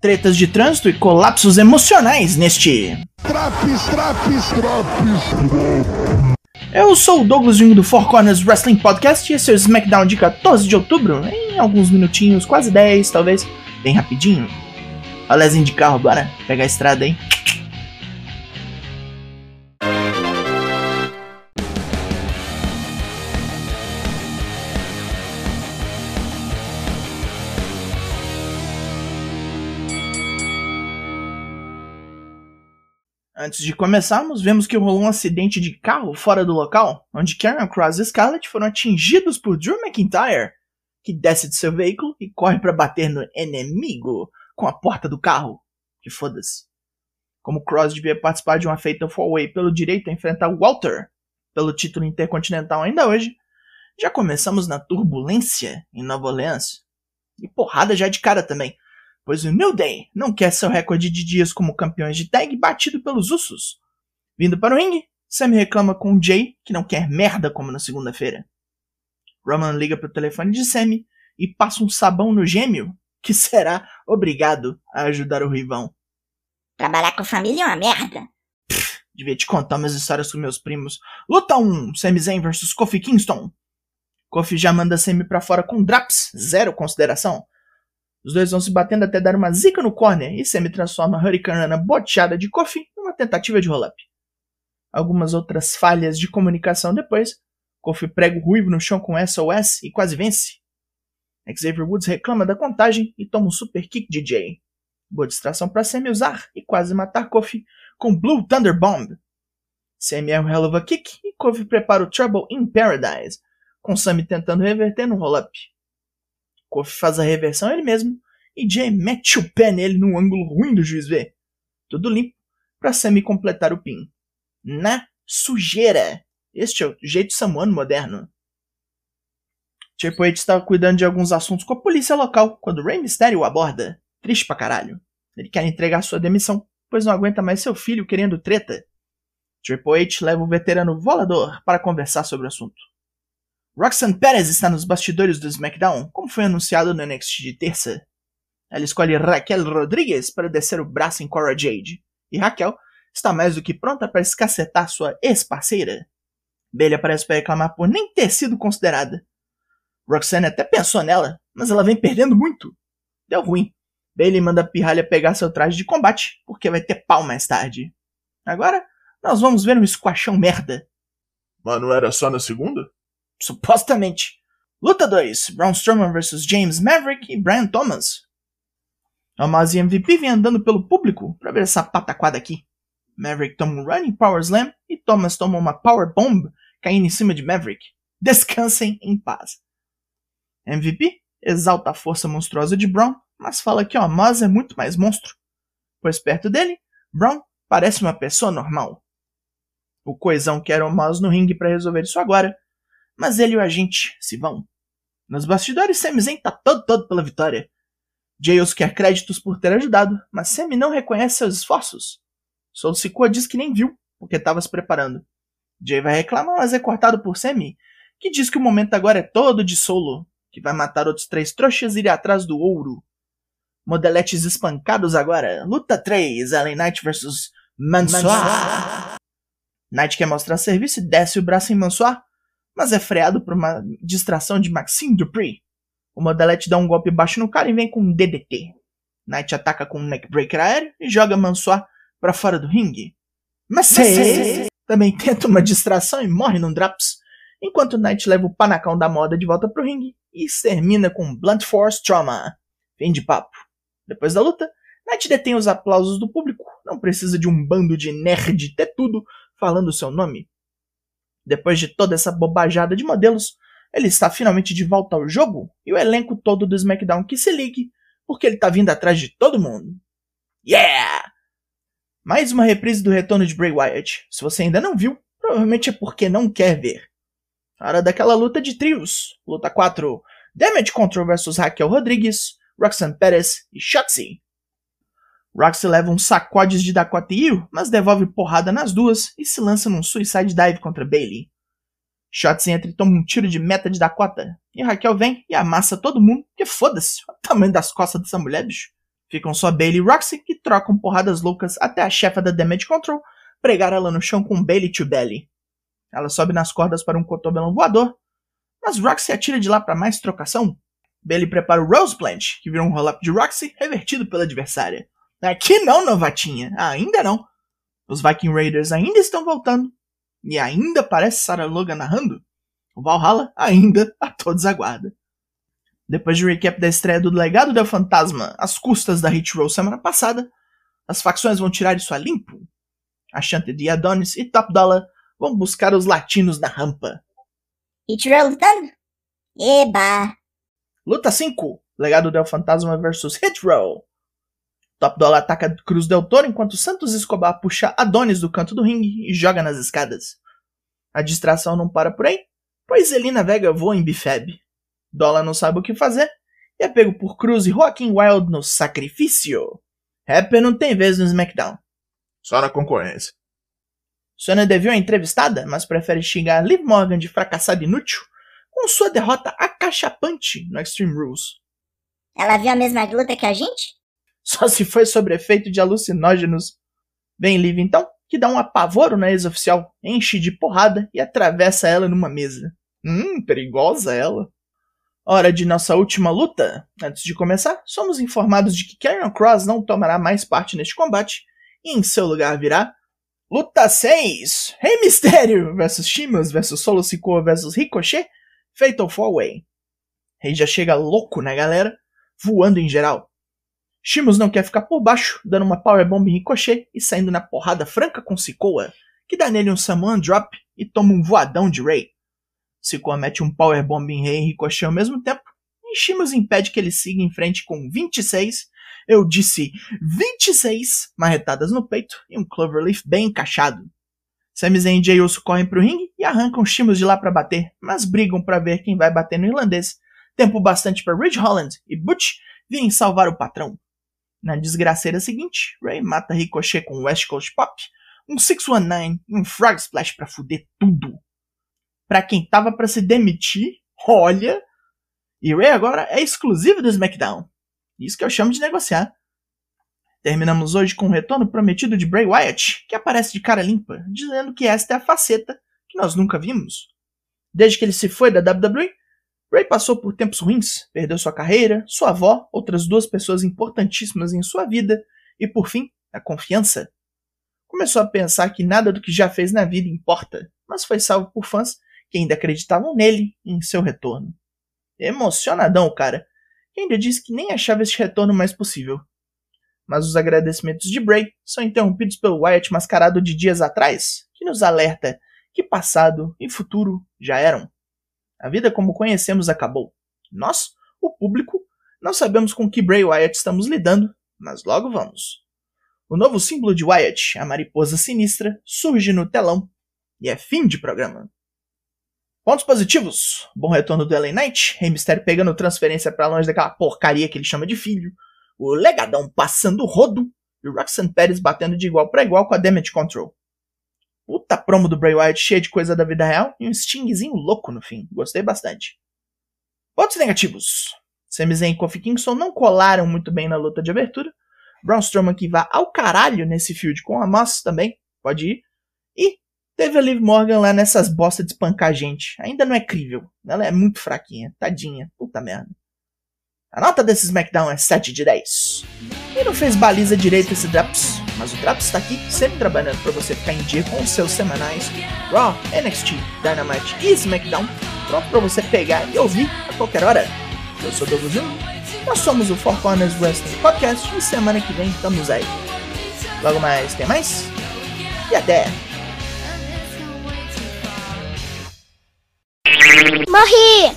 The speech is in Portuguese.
tretas de trânsito e colapsos emocionais neste. Traps, traps, traps. Eu sou o Douglas Jung do Four Corners Wrestling Podcast e esse é o SmackDown de 14 de outubro, em alguns minutinhos, quase 10 talvez, bem rapidinho. Olha de carro, bora pegar a estrada, hein? Antes de começarmos, vemos que rolou um acidente de carro fora do local, onde Karen Cross e Scarlett foram atingidos por Drew McIntyre, que desce de seu veículo e corre para bater no inimigo com a porta do carro. Que foda-se. Como Cross devia participar de uma feita four-way pelo direito a enfrentar Walter pelo título intercontinental ainda hoje, já começamos na turbulência em Nova Orleans. E porrada já de cara também pois o New Day não quer seu recorde de dias como campeões de tag batido pelos Usos. Vindo para o ringue, Sammy reclama com Jay que não quer merda como na segunda-feira. Roman liga para o telefone de Sammy e passa um sabão no gêmeo, que será obrigado a ajudar o Rivão. Trabalhar com família é uma merda. Pff, devia te contar umas histórias com meus primos. Luta 1, Sami Zayn vs Kofi Kingston. Kofi já manda Sammy pra fora com Draps, zero consideração. Os dois vão se batendo até dar uma zica no corner e Sammy transforma Hurricane na boteada de Kofi numa tentativa de roll-up. Algumas outras falhas de comunicação depois, Kofi prega o ruivo no chão com SOS e quase vence. Xavier Woods reclama da contagem e toma um super kick de Jay. Boa distração para Sammy usar e quase matar Kofi com Blue Thunder Bomb. Sammy é um hell of a kick e Kofi prepara o Trouble in Paradise, com Sammy tentando reverter no roll-up. Kofi faz a reversão ele mesmo e Jay mete o pé nele num ângulo ruim do juiz ver. Tudo limpo para Sammy completar o pin. Na sujeira. Este é o jeito samuano moderno. Triple H estava cuidando de alguns assuntos com a polícia local quando Rey Mysterio o aborda. Triste pra caralho. Ele quer entregar sua demissão, pois não aguenta mais seu filho querendo treta. Triple H leva o veterano volador para conversar sobre o assunto. Roxanne Perez está nos bastidores do SmackDown, como foi anunciado no NXT de terça. Ela escolhe Raquel Rodrigues para descer o braço em Cora Jade, e Raquel está mais do que pronta para escacetar sua ex-parceira. Bailey aparece para reclamar por nem ter sido considerada. Roxanne até pensou nela, mas ela vem perdendo muito. Deu ruim. Bailey manda a pirralha pegar seu traje de combate, porque vai ter pau mais tarde. Agora, nós vamos ver um squashão merda. Mas não era só na segunda? Supostamente. Luta 2: Braun Strowman vs James Maverick e Brian Thomas. Omos e MVP vem andando pelo público para ver essa pataquada aqui. Maverick toma um Running Power Slam e Thomas toma uma Power Bomb caindo em cima de Maverick. Descansem em paz. MVP exalta a força monstruosa de Braun, mas fala que Omos é muito mais monstro. Pois perto dele, Braun parece uma pessoa normal. O coisão quer Omos no ringue para resolver isso agora, mas ele e o agente se vão. Nos bastidores, Sami Zayn tá todo todo pela vitória. Jails quer créditos por ter ajudado, mas Sami não reconhece seus esforços. Soul Sikoa diz que nem viu, porque estava se preparando. Jay vai reclamar, mas é cortado por Sami, que diz que o momento agora é todo de Solo, que vai matar outros três trouxas e ir atrás do ouro. Modeletes espancados agora. Luta 3, Ellen Knight vs Mansoir. Knight quer mostrar serviço e desce o braço em Mansoir, mas é freado por uma distração de Maxime Dupree. O Modelete dá um golpe baixo no cara e vem com um DDT. Knight ataca com um neckbreaker aéreo e joga Mansoir para fora do ringue. Mas também tenta uma distração e morre num Draps, enquanto Knight leva o panacão da moda de volta pro ringue e termina com Blunt Force Trauma. Fim de papo. Depois da luta, Knight detém os aplausos do público, não precisa de um bando de nerd ter tudo falando seu nome. Depois de toda essa bobajada de modelos, ele está finalmente de volta ao jogo e o elenco todo do SmackDown que se ligue, porque ele está vindo atrás de todo mundo. Yeah! Mais uma reprise do retorno de Bray Wyatt. Se você ainda não viu, provavelmente é porque não quer ver. Hora daquela luta de trios. Luta 4. Damage Control vs Raquel Rodrigues, Roxanne Perez e Shotzi. Roxy leva um sacodes de Dakota Io, mas devolve porrada nas duas e se lança num suicide dive contra Bailey. Shotzi entra e toma um tiro de meta de Dakota. E Raquel vem e amassa todo mundo, que foda-se, o tamanho das costas dessa mulher, bicho. Ficam só Bailey e Roxy, que trocam porradas loucas até a chefa da Damage Control pregar ela no chão com Bailey to Belly. Ela sobe nas cordas para um cotovelão voador, mas Roxy atira de lá para mais trocação. Bailey prepara o Rose Plant, que vira um roll-up de Roxy revertido pela adversária. Aqui não, novatinha, ainda não. Os Viking Raiders ainda estão voltando, e ainda parece Sarah Logan narrando. O Valhalla ainda a todos aguarda. Depois de recap da estreia do Legado del Fantasma às custas da Hit Roll semana passada, as facções vão tirar isso a limpo. A Chanted Adonis e Top Dollar vão buscar os latinos na rampa. Hit Roll lutando? Eba! Luta 5: Legado del Fantasma vs Hit Roll. Top Dollar ataca Cruz Del Toro enquanto Santos Escobar puxa Adonis do canto do ringue e joga nas escadas. A distração não para por aí, pois Elina Vega voa em Bifeb. Dollar não sabe o que fazer e é pego por Cruz e Joaquim Wild no sacrifício. Rapper não tem vez no SmackDown. Só na concorrência. Sonya Deville é entrevistada, mas prefere xingar Liv Morgan de fracassado inútil com sua derrota acachapante no Extreme Rules. Ela viu a mesma luta que a gente? Só se foi sobre efeito de alucinógenos. Vem Liv então, que dá um apavoro na ex-oficial, enche de porrada e atravessa ela numa mesa. Hum, perigosa ela. Hora de nossa última luta. Antes de começar, somos informados de que Karrion Cross não tomará mais parte neste combate e em seu lugar virá Luta 6: Rei Mistério vs Shimas vs Solo Sikoa vs Ricochet, Fatal 4-Way. Rei já chega louco na galera, voando em geral. Shimas não quer ficar por baixo, dando uma powerbomb em Ricochet e saindo na porrada franca com Sikoa, que dá nele um Samoan Drop e toma um voadão de Rei. Sikoa mete um powerbomb em Rei e Ricochet ao mesmo tempo, e Shimas impede que ele siga em frente com 26 eu disse 26 marretadas no peito e um Cloverleaf bem encaixado. Sami Zayn e Jey Uso correm pro ringue e arrancam Shimos de lá para bater, mas brigam para ver quem vai bater no irlandês. Tempo bastante para Ridge Holland e Butch virem salvar o patrão. Na desgraceira seguinte, Ray mata Ricochet com West Coast Pop, um 619 e um Frog Splash para fuder tudo. Pra quem tava para se demitir, olha! E Ray agora é exclusivo do SmackDown. Isso que eu chamo de negociar. Terminamos hoje com o retorno prometido de Bray Wyatt, que aparece de cara limpa, dizendo que esta é a faceta que nós nunca vimos. Desde que ele se foi da WWE, Bray passou por tempos ruins, perdeu sua carreira, sua avó, outras duas pessoas importantíssimas em sua vida e, por fim, a confiança. Começou a pensar que nada do que já fez na vida importa, mas foi salvo por fãs que ainda acreditavam nele e em seu retorno. Emocionadão, cara, que ainda disse que nem achava este retorno mais possível. Mas os agradecimentos de Bray são interrompidos pelo Wyatt mascarado de dias atrás, que nos alerta que passado e futuro já eram. A vida como conhecemos acabou. Nós, o público, não sabemos com que Bray Wyatt estamos lidando, mas logo vamos. O novo símbolo de Wyatt, a mariposa sinistra, surge no telão e é fim de programa. Pontos positivos. Bom retorno do LA Knight. Rey Mysterio pegando transferência para longe daquela porcaria que ele chama de filho. O Legadão passando o rodo. E o Roxanne Pérez batendo de igual para igual com a Damage Control. Puta promo do Bray Wyatt cheia de coisa da vida real e um stingzinho louco no fim. Gostei bastante. Pontos negativos. Sami Zayn e Kofi Kingston não colaram muito bem na luta de abertura. Braun Strowman que vá ao caralho nesse field com a Moss também. Pode ir. E Teve a Liv Morgan lá nessas bostas de espancar gente. Ainda não é crível. Ela é muito fraquinha. Tadinha. Puta merda. A nota desse SmackDown é 7 de 10. E não fez baliza direito esse Draps, mas o Draps está aqui sempre trabalhando para você ficar em dia com os seus semanais Raw, NXT, Dynamite e SmackDown, pronto para você pegar e ouvir a qualquer hora. Eu sou Douglas Jung, nós somos o Four Corners Wrestling Podcast e semana que vem estamos aí. Logo mais, tem mais? E até! Morri!